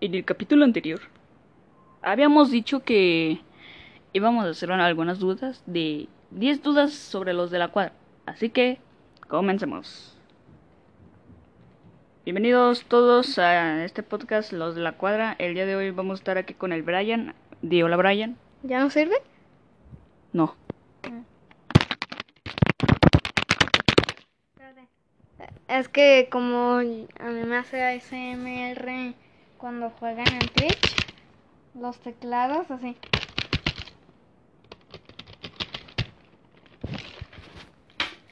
En el capítulo anterior habíamos dicho que íbamos a hacer algunas dudas de 10 dudas sobre los de la cuadra. Así que comencemos. Bienvenidos todos a este podcast Los de la Cuadra. El día de hoy vamos a estar aquí con el Brian. Di hola Brian. ¿Ya no sirve? No. Es que como a mí me hace ASMR cuando juegan en Twitch, los teclados así.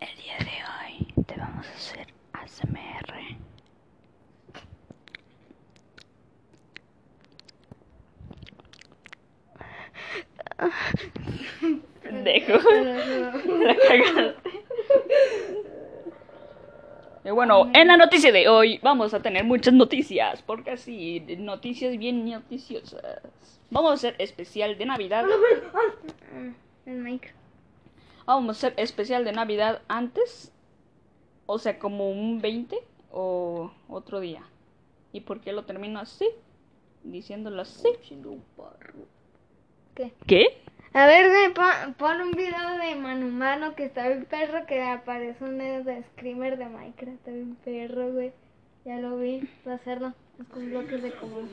El día de hoy te vamos a hacer ASMR. Pendejo. La cagaste. Y bueno, en la noticia de hoy vamos a tener muchas noticias, porque así, noticias bien noticiosas. Vamos a hacer especial de Navidad. Vamos a hacer especial de Navidad antes, o sea, como un 20 o otro día. ¿Y por qué lo termino así? Diciéndolo así. ¿Qué? ¿Qué? A ver, pon, pon un video de mano humano que está bien perro que aparece un dedo de screamer de Minecraft. Está bien perro, güey. Ya lo vi. Voy a hacerlo. Es con bloques de común.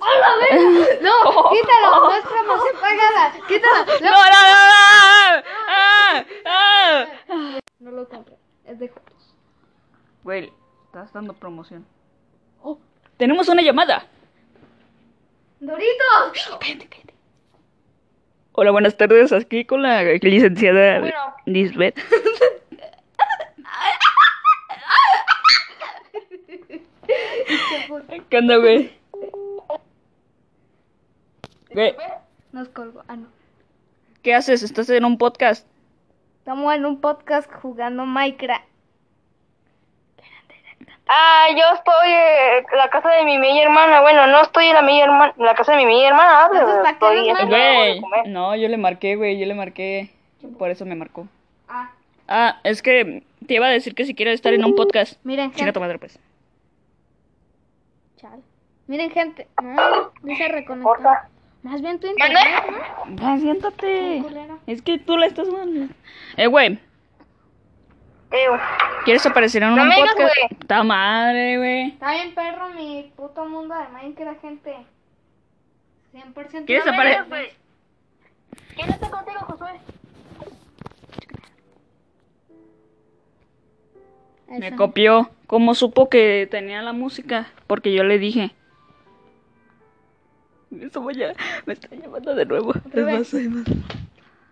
¡Hola, ver! No, quítalo, muestra más apagada. Quítalo. ¡No, no, no! no! ¡Ah! ¡Ah! No lo compro. Es de Jotos. Güey, estás dando promoción. Oh, tenemos una llamada. ¡Doritos! Cállate, cállate. Hola, buenas tardes. Aquí con la licenciada Bueno. Lisbeth. ¿Qué onda, güey? Güey, Nos colgó. Ah, no. ¿qué haces? ¿Estás en un podcast? Estamos en un podcast jugando Minecraft. Ah, yo estoy en la casa de mi media hermana. Bueno, no estoy en la media hermana, la casa de mi media hermana, pero Entonces, ¿para qué estoy nos haciendo algo de Güey, comer. no, yo le marqué, güey, yo le marqué. Por eso me marcó. Ah, Ah, es que te iba a decir que si quieres estar en un podcast. miren, tu madre, pues. Chale. Miren, gente. No, dice reconectar. Porfa. Más bien tu internet, ¿no? Va, siéntate. Es que tú la estás mal. Eh, güey, Ew. ¿quieres aparecer en No un me podcast? güey. ¡Ta madre, güey! Está bien perro mi puto mundo de Minecraft, gente. 100% ¿Quieres no me apare- digas, güey. ¿Quién está contigo, Josué? Me Eso. copió. ¿Cómo supo que tenía la música? Porque yo le dije. Eso me está llamando de nuevo. Es más, es más.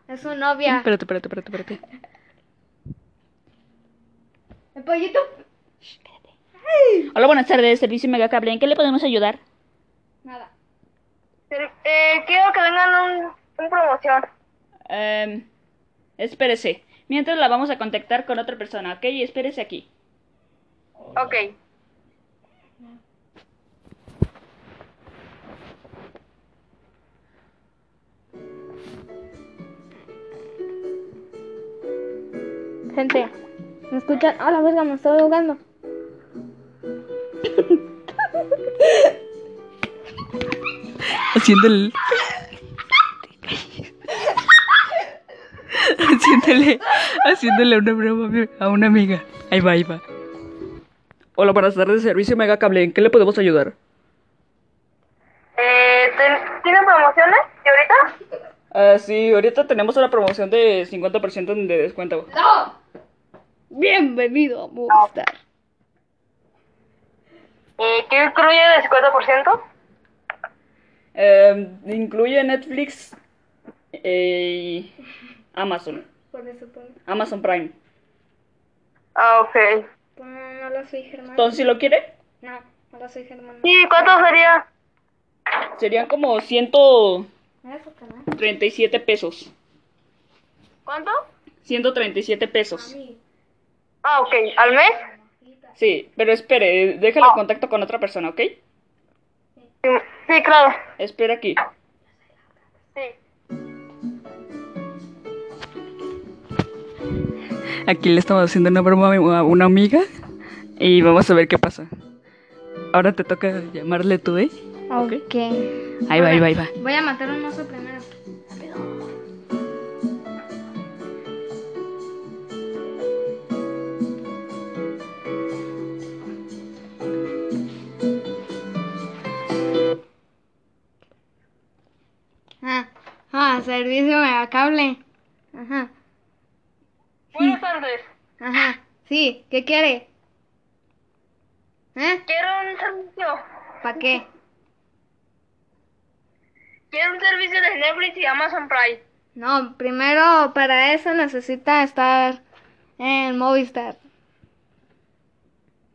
Es su novia. Espérate, espérate, espérate, espérate. El pollito. Hola, buenas tardes, servicio Mega Cable. ¿En qué le podemos ayudar? Nada. Eh, quiero que vengan un, un promoción. Em, espérese. Mientras la vamos a contactar con otra persona, ¿ok? Espérese aquí. Ok. Gente, ¿me escuchan? ¡Ah, la verga! Me estoy ahogando. Haciéndole. haciéndole. Haciéndole una broma a una amiga. Ahí va, ahí va. Hola, buenas tardes, servicio Mega Cable. ¿En qué le podemos ayudar? Eh, ¿ten- ¿Tienen promociones? ¿Y ahorita? Ah, sí, ahorita tenemos una promoción de 50% de descuento. ¡No! Bienvenido a Movistar. Eh, ¿Qué incluye el 50%? Eh, incluye Netflix eh, y Amazon. Por eso Amazon Prime. Ah, ok. pon, no la soy Germán. Entonces, si lo quiere, No, no la soy Germán. ¿Y cuánto sería? serían como 137 Eso, canal. pesos. ¿Cuánto? 137 pesos. Ah, ok. ¿Al mes? Sí, pero espere, déjalo en contacto con otra persona, ¿ok? Sí, sí, claro. Espera aquí. Sí. Aquí le estamos haciendo una broma a una amiga y vamos a ver qué pasa. ahora te toca llamarle tú, ¿eh? Ok. Ok. Ahí va, ahí va, ahí va. Voy a matar un oso primero. Servicio megacable. Ajá, Buenas tardes. ajá. Sí, ¿qué quiere? ¿Eh? Quiero un servicio. ¿Para qué? Quiero un servicio de Netflix y Amazon Prime. No, primero para eso necesita estar en Movistar.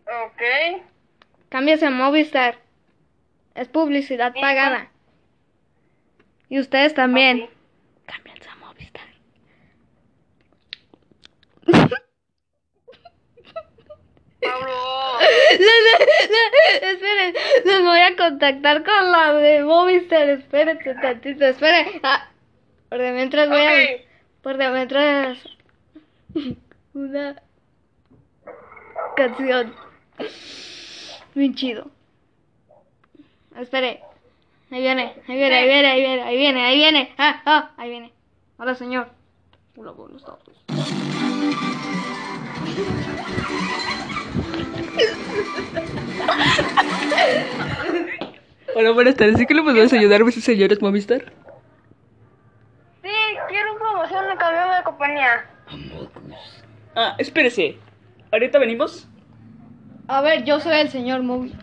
Ok. Cámbiase a Movistar. Es publicidad pagada. Y ustedes también. Ok. Cámbiense a Movistar. Pablo. Esperen, les voy a contactar con la de Movistar. Espérense tantito, esperen. Ah, por de mientras voy a... Ok. Por de mientras... Una canción. Bien chido. Espere. Ahí viene, ahí viene, ahí viene, ahí viene, ahí viene, ahí viene. Ah, ah, ahí viene. Hola, señor. Hola, buenas tardes. Hola, buenas tardes. ¿Sí que le podemos ayudar a esos señores Movistar? Sí, quiero promoción de cambio de compañía. Ah, espérese. ¿Ahorita venimos? A ver, yo soy el señor Movistar.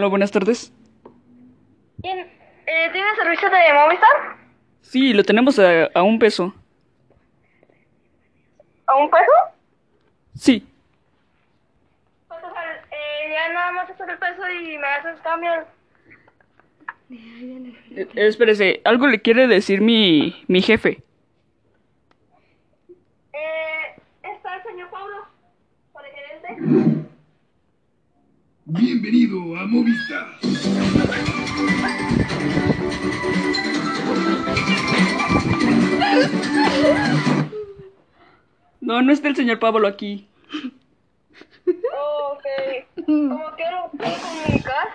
Hola, buenas tardes. ¿Quién? Eh, ¿Tiene servicio de Movistar? Sí, lo tenemos a, a un peso. ¿A un peso? Sí. Pues, o sea, eh, ya nada más hacer el peso y me haces cambio. Eh, espérese, algo le quiere decir mi, mi jefe. Eh, ¿está el señor Pablo? ¿Por el gerente? Bienvenido a Movistar. No, no está el señor Pablo aquí. Oh, ok. ¿Cómo quiero puedo comunicar?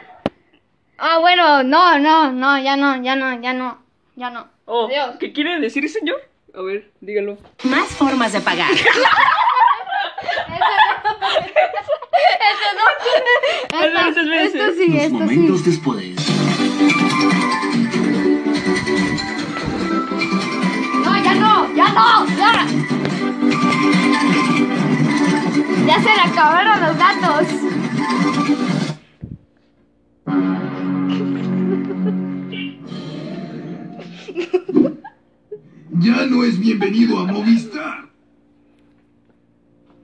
Ah, bueno, no, no, no, ya no, ya no, ya no, ya no. Oh, Adiós. ¿qué quiere decir, señor? A ver, dígalo. Más formas de pagar. Espérese, espérese. Esto sí, esto sí. momentos después. No, ya no, ya no, ya. Ya se le acabaron los datos. Ya no es bienvenido a Movistar.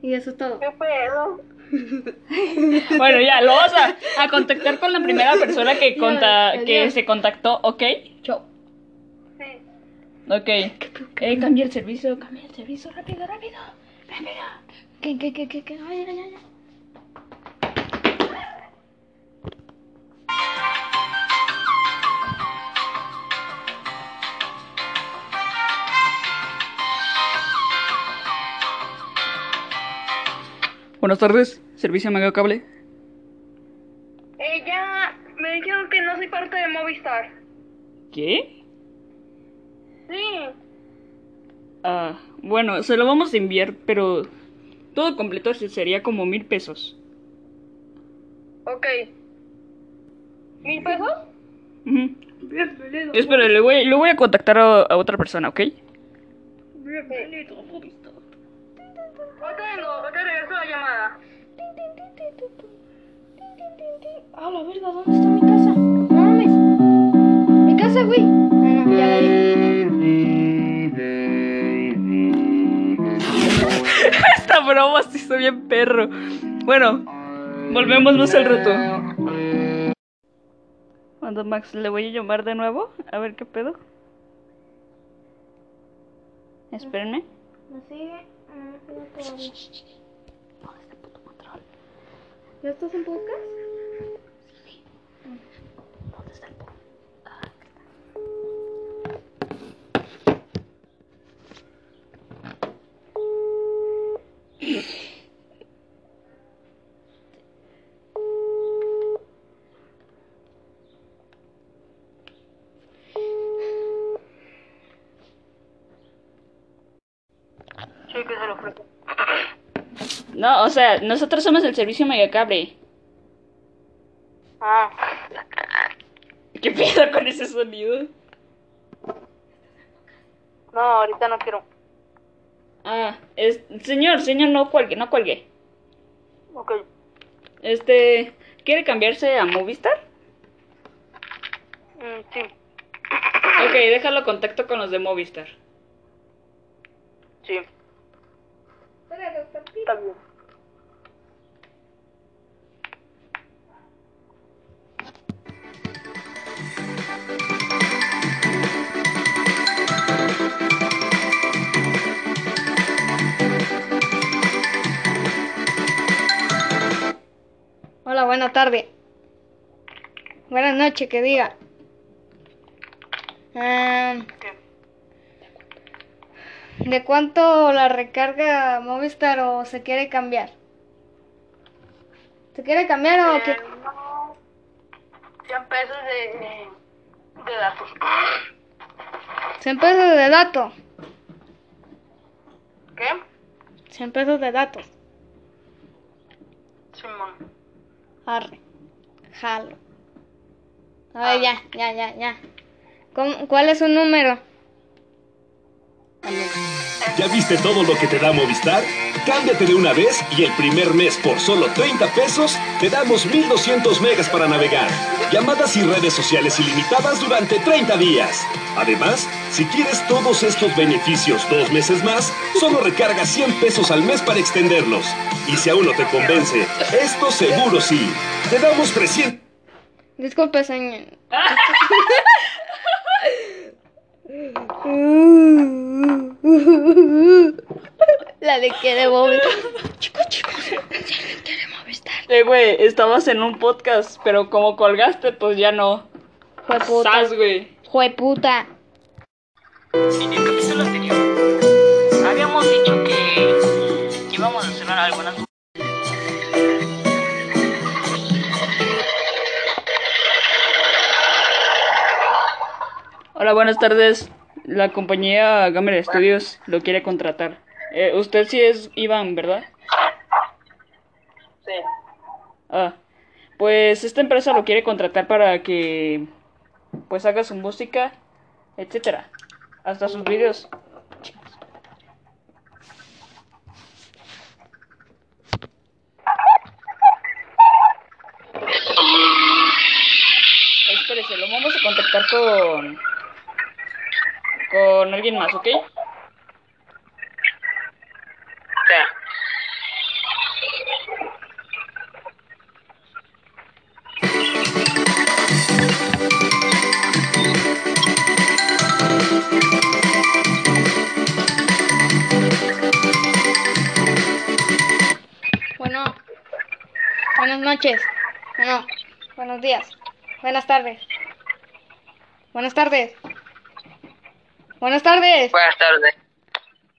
Y eso es todo. ¿Qué pedo? Bueno, ya, lo vamos a, a contactar con la primera persona que, conta, que se contactó, ¿ok? Chau. Sí. Ok. Eh, cambia el servicio, cambia el servicio, rápido, rápido. Rápido. ¿Qué, qué, qué, qué, qué? Ay, ay, ay, Buenas tardes, servicio Mega Cable. Eh, ya me dijeron que no soy parte de Movistar. ¿Qué? Sí. Ah, bueno, se lo vamos a enviar, pero todo completo se- sería como mil pesos. Ok. ¿Mil pesos? Ujú. Espera, le voy, le voy a contactar a, a otra persona, ¿ok? Bienvenido Ahorita vengo, ahorita regreso ¿dónde está mi casa? No mames. Mi casa, güey. Ah, no, ya la vi. Esta broma sí está bien perro. Bueno, volvemos más al rato. Cuando Max le voy a llamar de nuevo, a ver qué pedo. Espérenme. ¿Me sigue? Ah, no todavía. ¿Ya estás en podcast? se lo ofrezco. No, o sea, nosotros somos el servicio megacable. Ah, ¿Qué pedo con ese sonido? no, ahorita no quiero. Ah, es, señor, señor, no cuelgue, no cuelgue. Ok. Este, ¿quiere cambiarse a Movistar? Mm, sí, Ok, déjalo contacto con los de Movistar. sí, Hola, doctor Pi. está bien. Buena tarde. Buenas noches, que diga. ¿Qué? ¿De cuánto la recarga Movistar o se quiere cambiar? ¿Se quiere cambiar o qué? Eh, no, 100 pesos de, de datos. 100 pesos de datos. ¿Qué? 100 pesos de datos. Arre. Jalo. A ver, ya, ya, ya, ya. ¿Cómo- ¿Cuál es su número? ¿Ya viste todo lo que te da Movistar? Cámbiate de una vez y el primer mes por solo 30 pesos te damos 1200 megas para navegar, llamadas y redes sociales ilimitadas durante 30 días. Además, si quieres todos estos beneficios dos meses más, solo recarga 100 pesos al mes para extenderlos. Y si aún no te convence, esto seguro sí. Te damos 300 Disculpe, señor. La de quiere Movistar. Chicos, chicos, la de quiere Movistar. Eh, güey, estabas en un podcast, pero como colgaste, pues ya no. Fue puta. Sas, güey. Fue puta. En el capítulo anterior habíamos dicho que íbamos a cenar algunas Hola, buenas tardes. La compañía Gamer Studios lo quiere contratar. Eh, usted sí es Iván, ¿verdad? Sí. Ah, pues esta empresa lo quiere contratar para que pues haga su música, etcétera, hasta sus videos. Espérese, lo vamos a contactar con con alguien más, ¿ok? Noches. Bueno. Buenos días. Buenas tardes. Buenas tardes. Buenas tardes. Buenas tardes.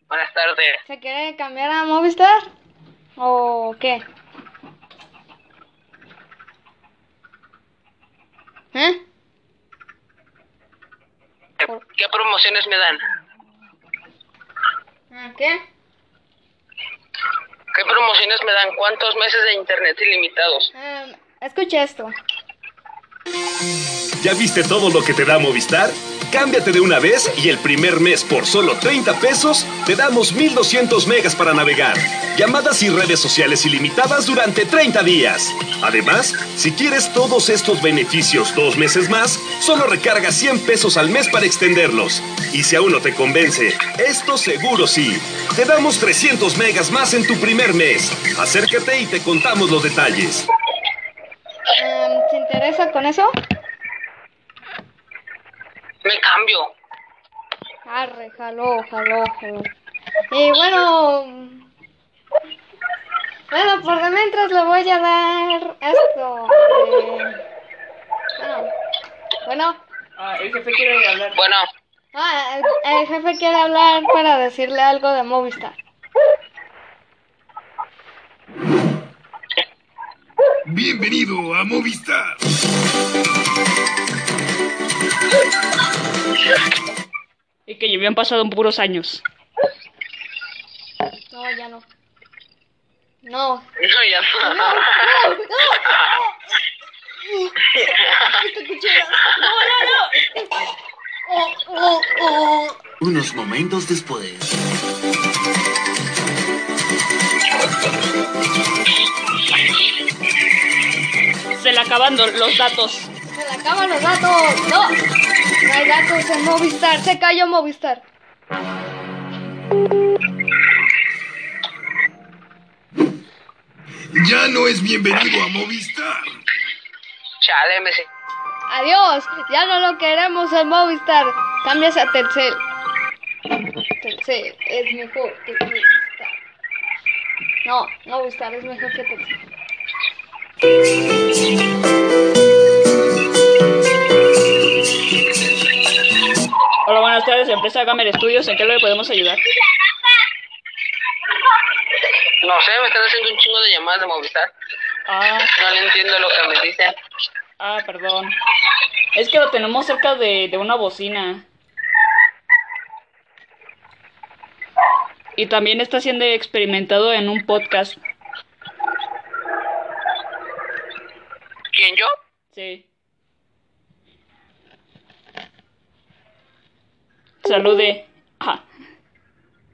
Buenas tardes. ¿Se quiere cambiar a Movistar? ¿O qué? ¿Eh? ¿Qué promociones me dan? ¿Ah, ¿Qué? ¿Qué promociones me dan? ¿Cuántos meses de internet ilimitados? Em, escuche esto. ¿Ya viste todo lo que te da Movistar? Cámbiate de una vez y el primer mes por solo 30 pesos te damos 1200 megas para navegar, llamadas y redes sociales ilimitadas durante 30 días. Además, si quieres todos estos beneficios dos meses más, solo recarga 100 pesos al mes para extenderlos. Y si aún no te convence, esto seguro sí. Te damos 300 megas más en tu primer mes. Acércate y te contamos los detalles. Em, ¿Se interesa con eso? Me cambio. Arre, jaló, jaló, jaló. Y bueno... Bueno, por de mientras le voy a dar esto. eh, bueno, bueno. Ah, el jefe quiere hablar. Bueno, Ah, el, el jefe quiere hablar para decirle algo de Movistar. Bienvenido a Movistar. Y que ya habían pasado puros años. No, No. No, ya no. No, no, no. Oh, oh, oh. Unos momentos después. Se le acaban los datos. Acaban los datos. No. No hay datos en Movistar. Se cayó Movistar. Ya no es bienvenido a Movistar. Chale, me Adiós. Ya no lo queremos en Movistar. Cambias a Telcel. Telcel es mejor que Movistar. No, Movistar es mejor que Telcel. Buenas tardes, empresa Gamer Studios. ¿En qué le podemos ayudar? No sé, me están haciendo un chingo de llamadas de Movistar. Ah, No le entiendo lo que me dicen. ah, perdón. Es que lo tenemos cerca de, de una bocina. Y también está siendo experimentado en un podcast. ¿Quién yo? Sí. Salude. Ah.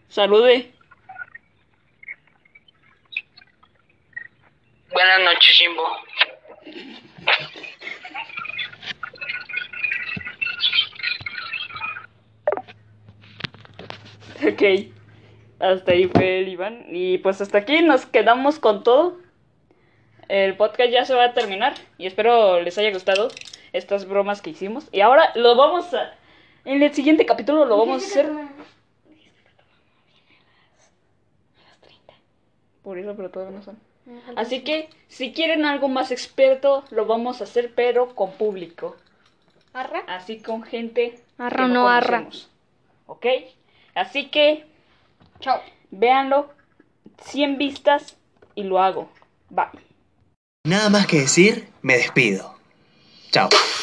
Salude. Buenas noches, Jimbo. Ok. Hasta ahí fue el Iván. Y pues hasta aquí nos quedamos con todo. El podcast ya se va a terminar. Y espero les haya gustado estas bromas que hicimos. Y ahora lo vamos a... En el siguiente capítulo lo vamos a hacer... Por eso, pero todavía no son. Así que si quieren algo más experto, lo vamos a hacer, pero con público. ¿Arra? Así con gente Arra que no arra. conocemos. ¿Ok? Así que Chao. véanlo. 100 vistas y lo hago. Bye. Nada más que decir, me despido. Chao.